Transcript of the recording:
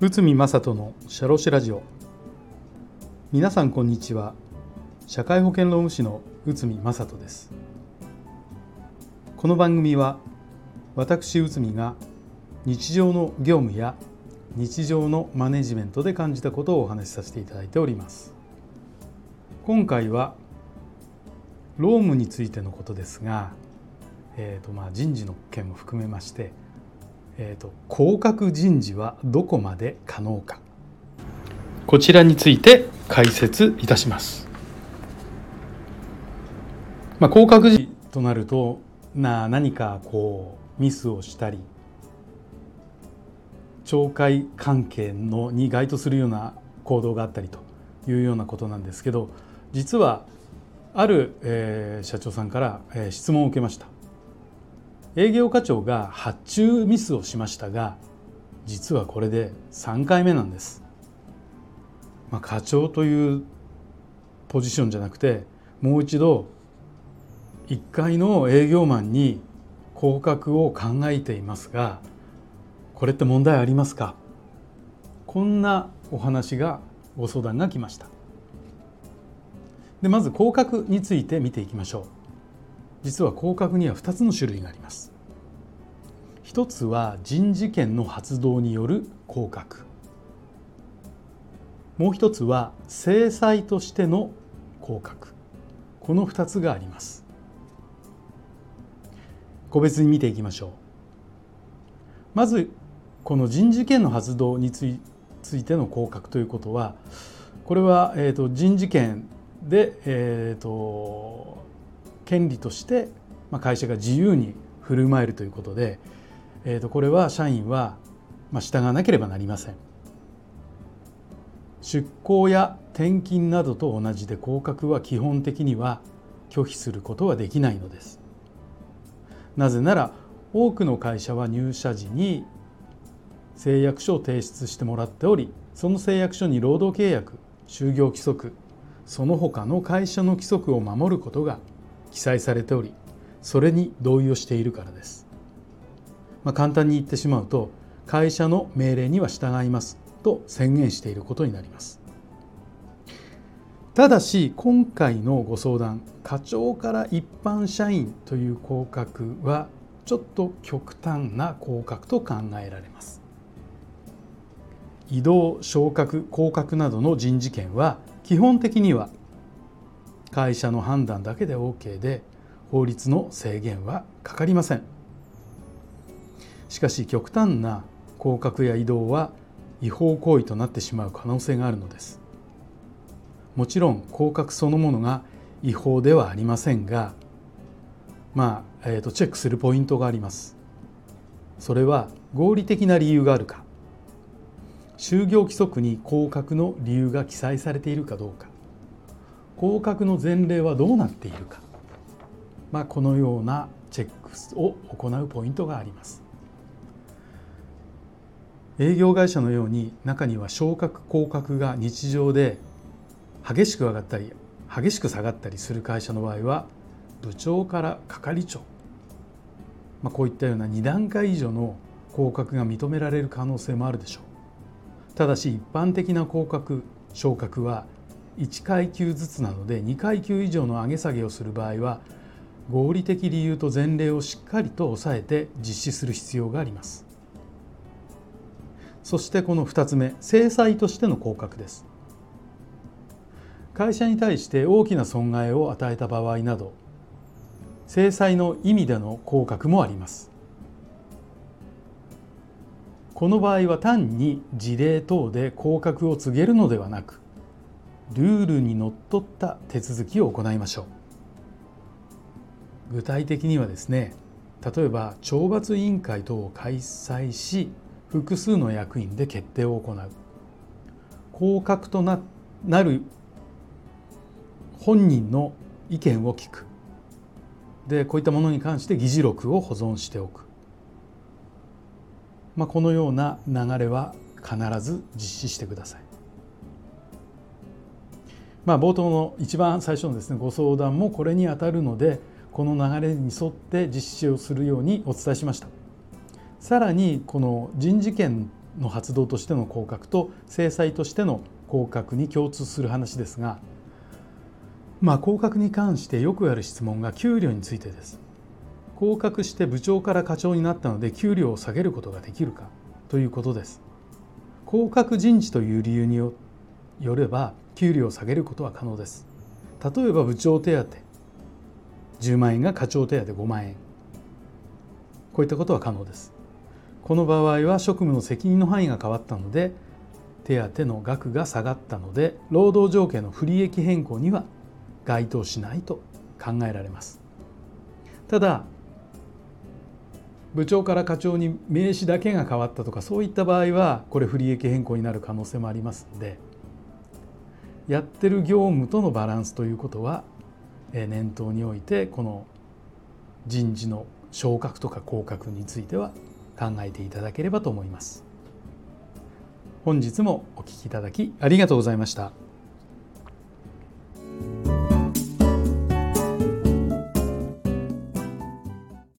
内海正人のシャロシラジオ。皆さんこんにちは。社会保険労務士の内海正人です。この番組は私内海が日常の業務や日常のマネジメントで感じたことをお話しさせていただいております。今回は労務についてのことですが、えーとまあ、人事の件も含めましてえーと、降格人事はどこまで可能かこちらについて解説いたします。まあ、降格時となるとな何かこうミスをしたり懲戒関係のに該当するような行動があったりというようなことなんですけど実はある、えー、社長さんから、えー、質問を受けました。営業課長が発注ミスをしましたが実はこれで3回目なんです。まあ、課長というポジションじゃなくてもう一度1階の営業マンに降格を考えていますがこれって問題ありますか？こんなお話がご相談が来ました。でまず降格について見ていきましょう。実は降格には2つの種類があります。一つは人事権の発動による降格。もう一つは制裁としての降格。この2つがあります。個別に見ていきましょう。まずこの人事権の発動についての降格ということはこれは、えーと、人事権で、えーと権利としてま会社が自由に振る舞えるということで、えー、とこれは社員は従わなければなりません。出向や転勤などと同じで降格は基本的には拒否することはできないのです。なぜなら多くの会社は入社時に誓約書を提出してもらっておりその誓約書に労働契約就業規則その他の会社の規則を守ることが記載されておりそれに同意をしているからです、まあ、簡単に言ってしまうと会社の命令には従いますと宣言していることになります。ただし今回のご相談課長から一般社員という降格はちょっと極端な降格と考えられます。異動昇格降格などの人事権は基本的には会社の判断だけで OK で法律の制限はかかりません。しかし極端な降格や移動は違法行為となってしまう可能性があるのです。もちろん降格そのものが違法ではありませんがまあ、えーとチェックするポイントがあります。それは合理的な理由があるか。就業規則に降格の理由が記載されているかどうか。降格の前例はどうなっているか、まあ、このようなチェックを行うポイントがあります。営業会社のように中には昇格降格が日常で激しく上がったり激しく下がったりする会社の場合は部長から係長、まあ、こういったような2段階以上の降格が認められる可能性もあるでしょう。ただし一般的な降格昇格は1階級ずつなので2階級以上の上げ下げをする場合は合理的理由と前例をしっかりと抑えて実施する必要があります。そしてこの2つ目制裁としての降格です。会社に対して大きな損害を与えた場合など制裁の意味での降格もあります。この場合は単に事例等で降格を告げるのではなくルールにのっとった手続きを行いましょう。具体的にはですね例えば懲罰委員会等を開催し複数の役員で決定を行う。降格とななる本人の意見を聞く。でこういったものに関して議事録を保存しておく、まあ、このような流れは必ず実施してください。まあ、冒頭の一番最初のですねご相談もこれにあたるのでこの流れに沿って実施をするようにお伝えしました。さらにこの人事権の発動としての降格と制裁としての降格に共通する話ですがまあ降格に関してよくある質問が給料についてです。降格して部長から課長になったので給料を下げることができるかということです。降格人事という理由によれば給料を下げることは可能です。例えば部長手当10万円が課長手当5万円。こういったことは可能です。この場合は職務の責任の範囲が変わったので手当の額が下がったので労働条件の不利益変更には該当しないと考えられます。ただ部長から課長に名刺だけが変わったとかそういった場合はこれ不利益変更になる可能性もありますのでやってる業務とのバランスということは念頭においてこの人事の昇格とか降格については考えていただければと思います。本日もお聴きいただきありがとうございました。